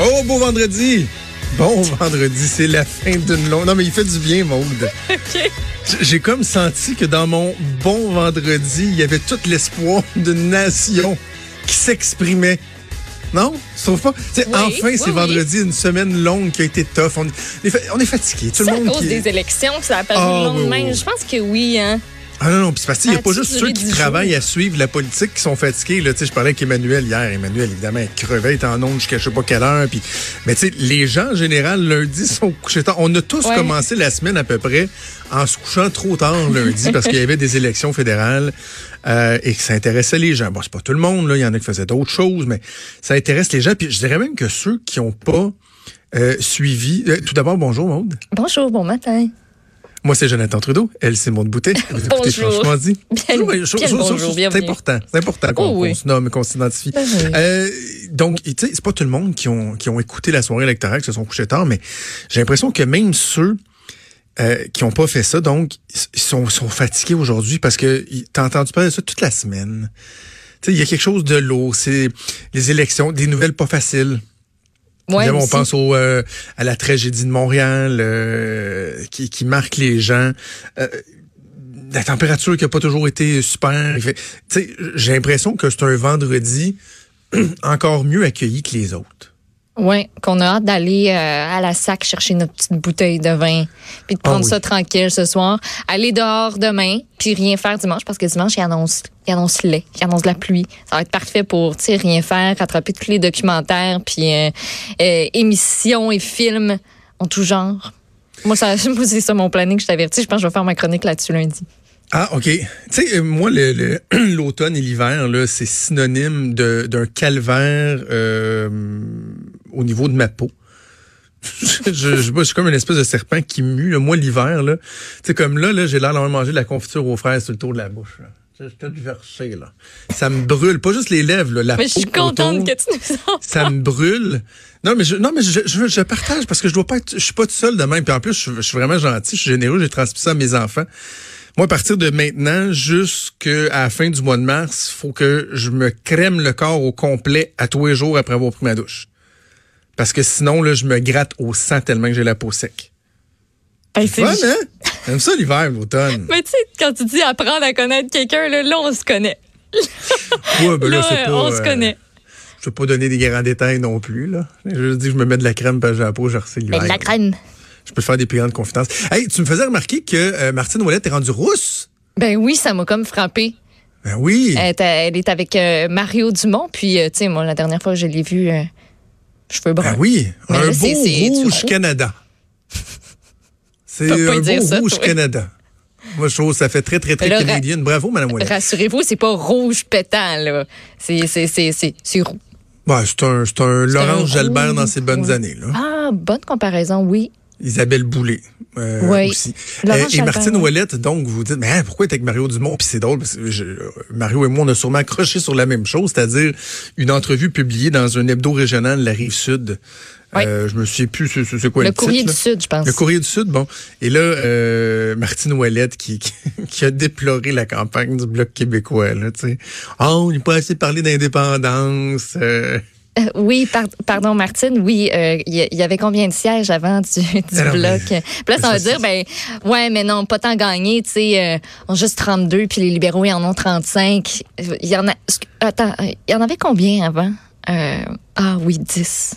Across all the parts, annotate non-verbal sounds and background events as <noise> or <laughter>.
Oh, beau vendredi! Bon vendredi, c'est la fin d'une longue. Non, mais il fait du bien, Maude. <laughs> OK. J'ai comme senti que dans mon bon vendredi, il y avait tout l'espoir d'une nation qui s'exprimait. Non? Tu trouves pas? Oui, enfin, oui, c'est oui. vendredi, une semaine longue qui a été tough. On est, on est fatigué. Tout C'est le à monde cause qui... des élections que ça a paru Ah, le lendemain. Je pense que oui, hein. Ah non, non, puis c'est parce qu'il n'y a pas juste ceux qui travaillent à suivre la politique qui sont fatigués. Là. Tu sais, Je parlais avec Emmanuel hier. Emmanuel, évidemment, il crevait, il était en onde jusqu'à je sais pas quelle heure. Puis... Mais tu sais, les gens, en général, lundi, <laughs> sont couchés tard. On a tous Ouais. commencé la semaine à peu près en se couchant trop tard lundi parce qu'il y avait des élections fédérales euh, et que ça intéressait les gens. Bon, c'est pas tout le monde, là. il y en a qui faisaient d'autres choses, mais ça intéresse les gens. Puis je dirais même que ceux qui n'ont pas euh, suivi... euh, tout d'abord, bonjour, Maude. Bonjour, bon matin. Moi, c'est Jonathan Trudeau. Elle, c'est Maud Boutet. Bonjour. franchement dit. Bien- bien bonjour, C'est important. C'est important qu'on Oh oui. qu'on se nomme, qu'on s'identifie. Ben oui. Euh, donc, tu sais, c'est pas tout le monde qui ont, qui ont écouté la soirée électorale, qui se sont couchés tard, mais j'ai l'impression que même ceux euh, qui ont pas fait ça, donc, ils sont, sont fatigués aujourd'hui parce que t'as entendu parler de ça toute la semaine. Tu sais, il y a quelque chose de lourd. C'est les élections, des nouvelles pas faciles. Ouais, on pense au, euh, à la tragédie de Montréal euh, qui, qui marque les gens. Euh, la température qui a pas toujours été super. J'ai l'impression que c'est un vendredi <clears throat> encore mieux accueilli que les autres. Oui, qu'on a hâte d'aller euh, à la sac chercher notre petite bouteille de vin, puis de Ah prendre oui. ça tranquille ce soir, aller dehors demain, puis rien faire dimanche parce que dimanche il annonce, il annonce lait, il annonce la pluie. Ça va être parfait pour rien faire, rattraper tous les documentaires, puis euh, euh, émissions et films en tout genre. Moi, ça, <laughs> moi, c'est ça mon planning. Je t'avertis. Je pense que je vais faire ma chronique là-dessus lundi. Ah, OK. Tu sais, euh, moi, le- le- <clears throat> l'automne et l'hiver, là, c'est synonyme de- d'un calvaire euh, au niveau de ma peau. <laughs> je, je, je, suis comme une espèce de serpent qui mue. là. Moi, l'hiver, là, tu sais, comme là, là j'ai l'air d'avoir mangé de la confiture aux fraises sur le tour de la bouche. là. Je suis tout versé, là. Ça me brûle. Pas juste les lèvres, là, la Mais je suis peau contente autour. que tu nous en ça me brûle. Non, mais je, non, mais je, je, je partage parce que je dois pas être, je suis pas tout seul de même. Puis en plus, je, je suis vraiment gentil, je suis généreux, j'ai transmis ça à mes enfants. Moi, à partir de maintenant, jusqu'à la fin du mois de mars, faut que je me crème le corps au complet à tous les jours après avoir pris ma douche. Parce que sinon, là, je me gratte au sang tellement que j'ai la peau sec. Hey, Fun, c'est- hein? J'aime ça l'hiver, l'automne. <laughs> Mais tu sais, quand tu dis apprendre à connaître quelqu'un, là, là, on se connaît. Ouais, ben là, Là, c'est pas, on se euh, connaît. Je vais pas donner des grands détails non plus, là. Je dis que je me mets de la crème parce que j'ai la peau, je l'hiver. de la crème. Je peux faire des plus grandes confidences. Hey, tu me faisais remarquer que euh, Martine Ouellette est rendue rousse? Ben oui, ça m'a comme frappé. Ben oui. Elle, est- elle est avec euh, Mario Dumont, puis tu sais, moi, la dernière fois que je l'ai vu, euh, cheveux bruns. Ben oui. Mais un là, beau rouge. Canada. <laughs> C'est un dire beau ça, rouge toi. Canada. Moi, je trouve que ça fait très, très, très là, canadienne. Bravo, Madame Ouellette. Rassurez-vous, c'est pas rouge pétant, là. C'est, c'est, c'est, c'est, c'est roux. Ben, c'est un, c'est un Laurence un Jalbert dans ses bonnes oui. années. Là. Ah, bonne comparaison, oui. Isabelle Boulay euh, Oui. aussi. Euh, et Martine. Ouellette, donc, vous dites, mais hein, pourquoi est avec Mario Dumont? Puis c'est drôle, parce que je- Mario et moi, on a sûrement accroché sur la même chose, c'est-à-dire une entrevue publiée dans un hebdo régional de la Rive-Sud. Oui. Euh, je me souviens plus c'est, c'est quoi Le le, courrier titre, du là. Sud, je pense. Le courrier du Sud, bon. Et là, euh, Martine Ouellette qui, qui, <laughs> qui a déploré la campagne du Bloc québécois, là, tu sais. Ah, on n'est pas assez parlé d'indépendance. euh. Euh, oui, par- pardon, Martine. Oui, euh, il y, y avait combien de sièges avant du, du Alors, bloc? mais- Puis là, ça veut dire, ben, ouais, mais non, pas tant gagné. Tu sais, euh, on a juste 32, puis les libéraux, ils en ont 35. Il y en a. Attends, euh, il y en avait combien avant? Euh, ah oui, 10.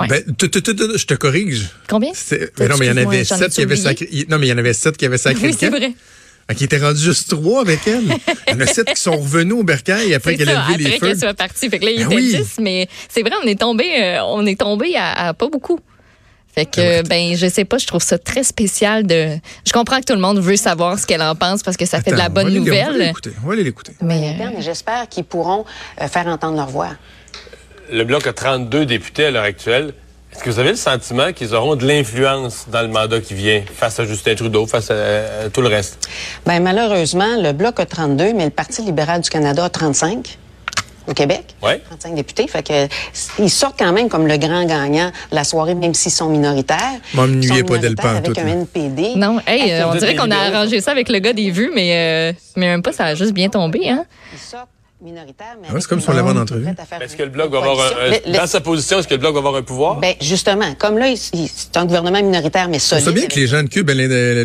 Ouais. Ben, tu- tu- tu- tu- je te corrige. Combien? Mais non, mais il y en avait sept qui avaient sacré. Non, mais il y en avait sept qui avaient sacré Oui, c'est vrai. Fait qu'il était rendu juste trois avec elle. Il y en a sept qui sont revenus au bercail après qu'elle ça, a levé les après feux. qu'elle soit partie. Fait que là, il Ben était oui. 10, mais c'est vrai, on est tombé, euh, on est tombé à, à pas beaucoup. Fait que, ouais. ben, je sais pas, je trouve ça très spécial de. Je comprends que tout le monde veut savoir ce qu'elle en pense parce que ça fait de la bonne On va nouvelle. On va aller l'écouter. Mais, euh, j'espère qu'ils pourront euh, faire entendre leur voix. Le Bloc a 32 députés à l'heure actuelle. Est-ce que vous avez le sentiment qu'ils auront de l'influence dans le mandat qui vient face à Justin Trudeau, face à, à tout le reste? Ben, malheureusement, le Bloc a 32, mais le Parti libéral du Canada a 35 au Québec. Ouais. 35 députés. Fait que, ils sortent quand même comme le grand gagnant de la soirée, même s'ils sont minoritaires. Ils sont pas minoritaires Avec un NPD. non, hey, euh, on dirait qu'on a arrangé ça avec le gars des vues, mais, euh, mais même pas, ça a juste bien tombé, hein? Ils sortent minoritaire, mais Ah ouais, c'est comme si on l'avait en entrevue. Est-ce que le Bloc va avoir un, un- dans sa position, est-ce que le Bloc va avoir un pouvoir? Ben, justement, comme là, c'est un gouvernement minoritaire, mais solide. sait bien que les gens de Cube, ben,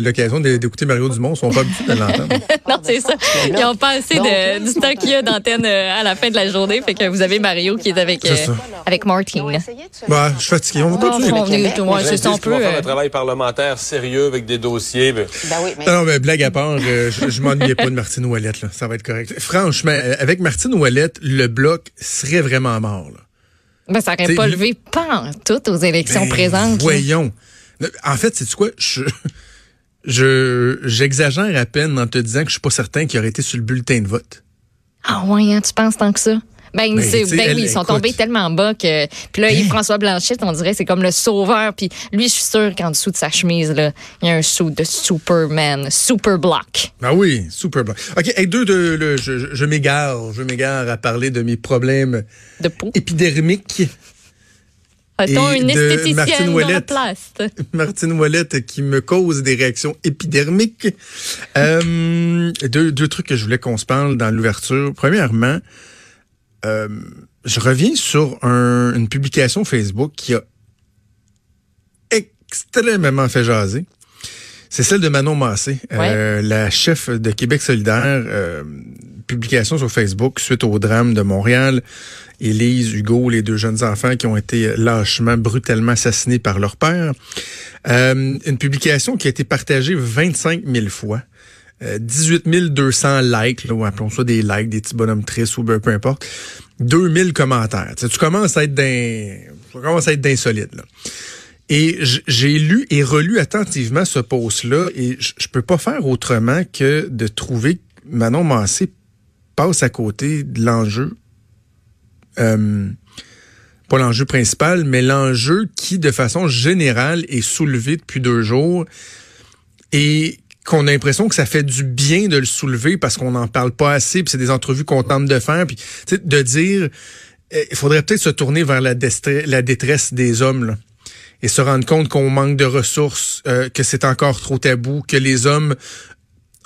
l'occasion d'écouter Mario Dumont, sont pas habitués de l'entendre. <laughs> non, c'est ça. Ils ont pas assez de, du ils temps qu'il y a d'antenne euh, à la fin de la journée. Fait que vous avez Mario qui est avec, C'est euh, avec Martine. Bah, je suis fatigué. On va continuer. on c'est peut, faire euh, un travail parlementaire sérieux avec des dossiers. ben, Ben oui, mais Non, mais blague à part, euh, je, m'ennuyais pas de Martine Ouellette, là. Ça va être correct. Franchement, euh, avec Martine Ouellette, le bloc serait vraiment mort, là. Ben, ça n'aurait pas levé pas en tout aux élections Ben, présentes. là. Voyons. En fait, c'est quoi? Je, je, j'exagère à peine en te disant que je suis pas certain qu'il aurait été sur le bulletin de vote. Ah ouais, hein, tu penses tant que ça? Ben, Ben, sais, ben oui, ils sont écoute. tombés tellement bas que. Puis là, Hein? Yves-François Blanchette, on dirait, c'est comme le sauveur. Puis lui, je suis sûr qu'en dessous de sa chemise, là, il y a un sou de Superman, Super Block. Ah oui, super bon. OK, hey, deux, deux, le- je, m'égare, je m'égare à parler de mes problèmes De peau. épidermiques. A-t-on et une de esthéticienne Ouellette. place? <laughs> Martine Ouellette qui me cause des réactions épidermiques. Euh, deux, deux trucs que je voulais qu'on se parle dans l'ouverture. Premièrement, euh, je reviens sur un- une publication Facebook qui a extrêmement fait jaser. C'est celle de Manon Massé, euh, la chef de Québec solidaire. euh, publication sur Facebook suite au drame de Montréal. Élise, Hugo, les deux jeunes enfants qui ont été lâchement, brutalement assassinés par leur père. Euh, une publication qui a été partagée 25 000 fois. Euh, 18 200 likes, là, ou appelons ça des likes, des petits bonhommes tristes ou ben, peu importe. 2000 commentaires. Tu, tu commences à être d'un, tu commences à être d'insolite, là. Et j'ai lu et relu attentivement ce post-là et je je peux pas faire autrement que de trouver que Manon Massé passe à côté de l'enjeu, euh, pas l'enjeu principal, mais l'enjeu qui, de façon générale, est soulevé depuis deux jours et qu'on a l'impression que ça fait du bien de le soulever parce qu'on n'en parle pas assez, puis c'est des entrevues qu'on tente de faire, puis de dire, euh, il faudrait peut-être se tourner vers la, détresse des hommes, et se rendre compte qu'on manque de ressources, euh, que c'est encore trop tabou, que les hommes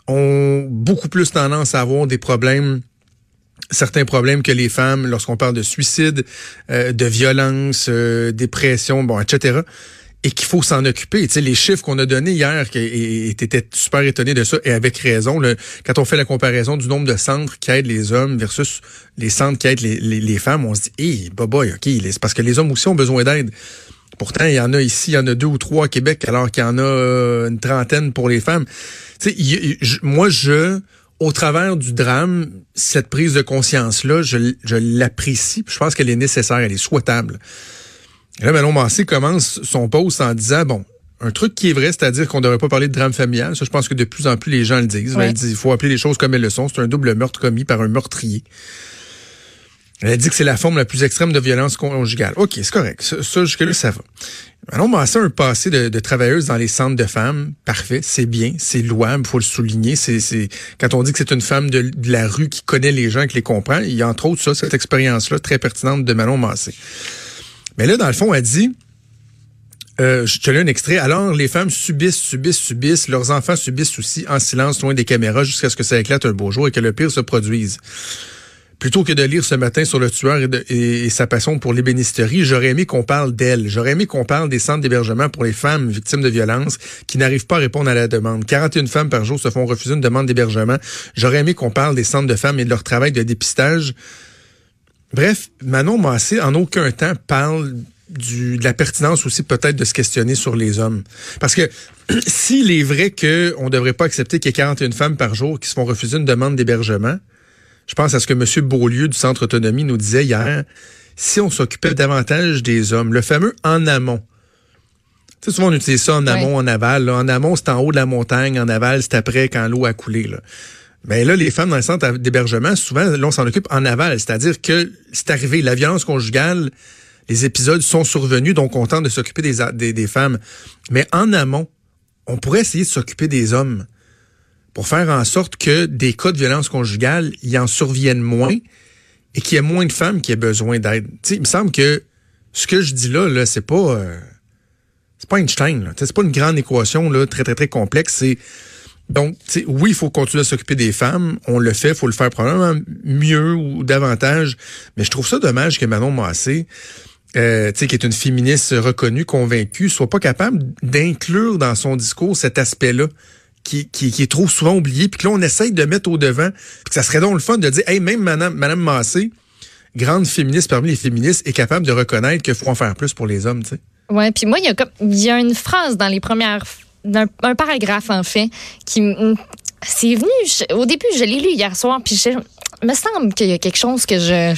ont beaucoup plus tendance à avoir des problèmes certains problèmes que les femmes lorsqu'on parle de suicide, euh, de violence, euh, dépression, bon, etc. Et qu'il faut s'en occuper. Tu sais, les chiffres qu'on a donnés hier, et et t'étais super étonné de ça, et avec raison, là, quand on fait la comparaison du nombre de centres qui aident les hommes versus les centres qui aident les, femmes, on se dit, hé, boboy, OK, les- c'est parce que les hommes aussi ont besoin d'aide. Pourtant, il y en a ici, il y en a deux ou trois à Québec, alors qu'il y en a euh, une trentaine pour les femmes. Tu sais, moi, je, au travers du drame, cette prise de conscience-là, je, je l'apprécie. Je pense qu'elle est nécessaire, elle est souhaitable. Et là, Manon Massé commence son post en disant, bon, un truc qui est vrai, c'est-à-dire qu'on ne devrait pas parler de drame familial. Ça, je pense que de plus en plus les gens le disent. Ils disent, il faut appeler les choses comme elles le sont. C'est un double meurtre commis par un meurtrier. Elle a dit que c'est la forme la plus extrême de violence conjugale. OK, c'est correct. Ça, ça, jusque-là, ça va. Manon Massé a un passé de, de travailleuse dans les centres de femmes. Parfait, c'est bien, c'est louable, faut le souligner. C'est, c'est Quand on dit que c'est une femme de, de la rue qui connaît les gens, qui les comprend, il y a entre autres ça, cette expérience-là très pertinente de Manon Massé. Mais là, dans le fond, elle dit... Euh, je te lis un extrait. Alors, les femmes subissent, subissent, subissent. Leurs enfants subissent aussi en silence, loin des caméras, jusqu'à ce que ça éclate un beau jour et que le pire se produise. Plutôt que de lire ce matin sur le tueur et, sa passion pour l'ébénisterie, j'aurais aimé qu'on parle d'elle. J'aurais aimé qu'on parle des centres d'hébergement pour les femmes victimes de violences qui n'arrivent pas à répondre à la demande. 41 femmes par jour se font refuser une demande d'hébergement. J'aurais aimé qu'on parle des centres de femmes et de leur travail de dépistage. Bref, Manon Massé, en aucun temps, parle du, de la pertinence aussi peut-être de se questionner sur les hommes. Parce que <clears throat> s'il est vrai qu'on ne devrait pas accepter qu'il y ait 41 femmes par jour qui se font refuser une demande d'hébergement, je pense à ce que M. Beaulieu du Centre Autonomie nous disait hier, si on s'occupait davantage des hommes, le fameux en amont. Tu sais, souvent on utilise ça en amont, en aval. là. En amont, c'est en haut de la montagne, en aval, c'est après quand l'eau a coulé. Là. Mais là, les femmes dans le centre d'hébergement, souvent, là, on s'en occupe en aval. C'est-à-dire que c'est arrivé, la violence conjugale, les épisodes sont survenus, donc on tente de s'occuper des, femmes. Mais en amont, on pourrait essayer de s'occuper des hommes pour faire en sorte que des cas de violence conjugale, y en surviennent moins et qu'il y ait moins de femmes qui aient besoin d'aide. Il me semble que ce que je dis là, là c'est pas... euh, c'est pas Einstein, c'est pas une grande équation là, très, très, très complexe. C'est Donc, oui, il faut continuer à s'occuper des femmes. On le fait, il faut le faire probablement mieux ou davantage. Mais je trouve ça dommage que Manon Massé, euh, qui est une féministe reconnue, convaincue, soit pas capable d'inclure dans son discours cet aspect-là. Qui, est trop souvent oublié, puis que là, on essaye de mettre au devant. Puis ça serait donc le fun de dire, hey, même Madame, Madame Massé, grande féministe parmi les féministes, est capable de reconnaître qu'il faut en faire plus pour les hommes, tu sais. Ouais, puis moi, il y, a comme, il y a une phrase dans les premières un, un, paragraphe en fait qui c'est venu au début je l'ai lu hier soir puis je, me semble qu'il y a quelque chose que je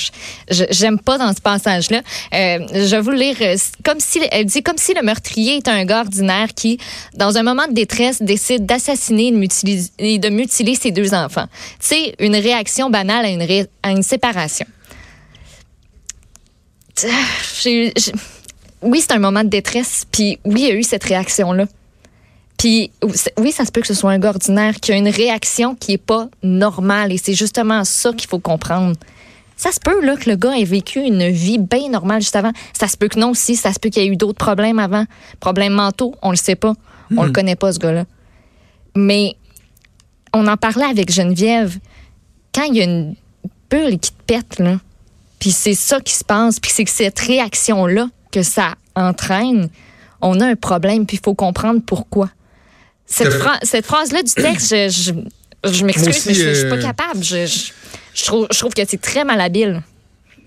j'aime pas dans ce passage-là. Euh, je vais vous lire. Comme si elle dit comme si le meurtrier est un gars ordinaire qui, dans un moment de détresse, décide d'assassiner et de mutiler ses deux enfants. C'est une réaction banale à une, à une séparation. J'ai, oui, c'est un moment de détresse, puis oui, il y a eu cette réaction-là. Puis oui, ça se peut que ce soit un gars ordinaire qui a une réaction qui est pas normale et c'est justement ça qu'il faut comprendre. Ça se peut là que le gars ait vécu une vie bien normale juste avant. Ça se peut que non aussi, ça se peut qu'il y ait eu d'autres problèmes avant, problèmes mentaux, on le sait pas, on le hmm. connaît pas ce gars-là. Mais on en parlait avec Geneviève quand il y a une bulle qui te pète là, puis c'est ça qui se passe, puis c'est que cette réaction là que ça entraîne, on a un problème, puis il faut comprendre pourquoi. Cette, cette phrase-là du texte, je, je, m'excuse, mais je, ne suis pas euh, capable. Je, trouve, je trouve que c'est très malhabile.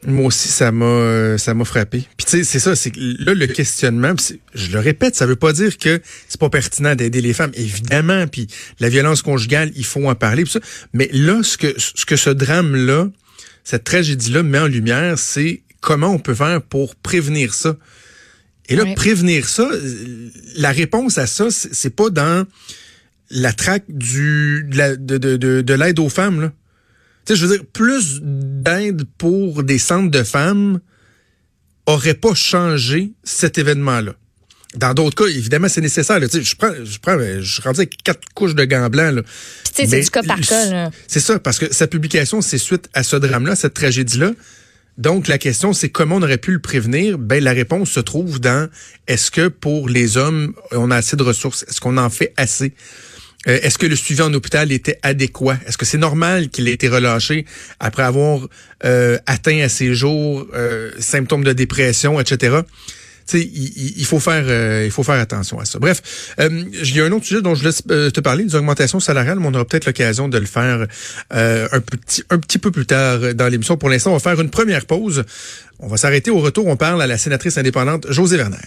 Moi aussi, ça m'a euh, ça m'a frappé. Puis tu sais, c'est ça, c'est là le questionnement. Je le répète, ça veut pas dire que c'est pas pertinent d'aider les femmes, évidemment. Puis la violence conjugale, il faut en parler. Ça. Mais là, ce que ce que ce drame là, cette tragédie là met en lumière, c'est comment on peut faire pour prévenir ça. Et là, prévenir ça, la réponse à ça, c'est pas dans la traque du de, de, de, de l'aide aux femmes. Là. Tu sais, je veux dire, plus d'aide pour des centres de femmes aurait pas changé cet événement-là. Dans d'autres cas, évidemment, c'est nécessaire. Tu sais, je prends, je prends, je rentre avec quatre couches de gants blancs. tu sais, c'est du cas par cas. C'est ça, parce que sa publication, c'est suite à ce drame-là, cette tragédie-là. Donc, la question, c'est comment on aurait pu le prévenir? Ben, la réponse se trouve dans est-ce que pour les hommes, on a assez de ressources? Est-ce qu'on en fait assez? Euh, est-ce que le suivi en hôpital était adéquat? Est-ce que c'est normal qu'il ait été relâché après avoir euh, atteint à ses jours euh, symptômes de dépression, etc.? Il, il, faut faire euh, il faut faire attention à ça. Bref, euh, y a un autre sujet dont je laisse euh, te parler, des augmentations salariales, mais on aura peut-être l'occasion de le faire un petit un petit peu plus tard dans l'émission. Pour l'instant, on va faire une première pause. On va s'arrêter au retour. On parle à la sénatrice indépendante José Werner.